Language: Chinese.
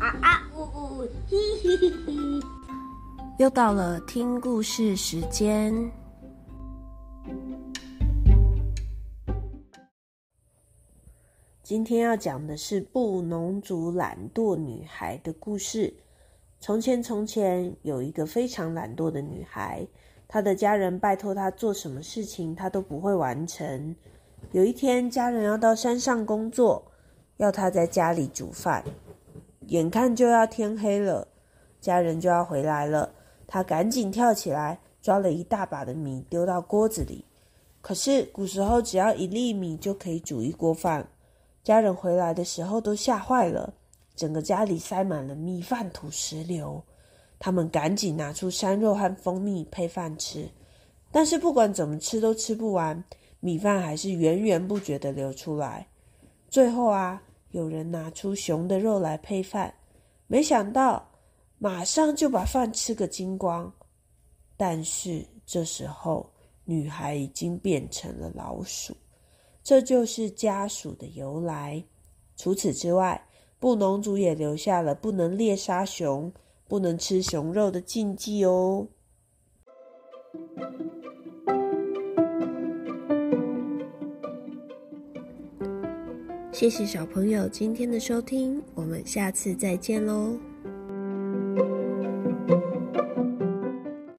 啊啊呜呜呜又到了听故事时间。今天要讲的是布农族懒惰女孩的故事。从前从前有一个非常懒惰的女孩她的家人拜托她做什么事情她都不会完成。有一天家人要到山上工作要她在家里煮饭。眼看就要天黑了，家人就要回来了。他赶紧跳起来，抓了一大把的米丢到锅子里。可是古时候只要一粒米就可以煮一锅饭。家人回来的时候都吓坏了，整个家里塞满了米饭土石流。他们赶紧拿出山肉和蜂蜜配饭吃，但是不管怎么吃都吃不完，米饭还是源源不绝的流出来。最后啊，有人拿出熊的肉来配饭，没想到。马上就把饭吃个精光，但是这时候女孩已经变成了老鼠，这就是家鼠的由来。除此之外，布农族也留下了不能猎杀熊、不能吃熊肉的禁忌哦。谢谢小朋友今天的收听，我们下次再见喽。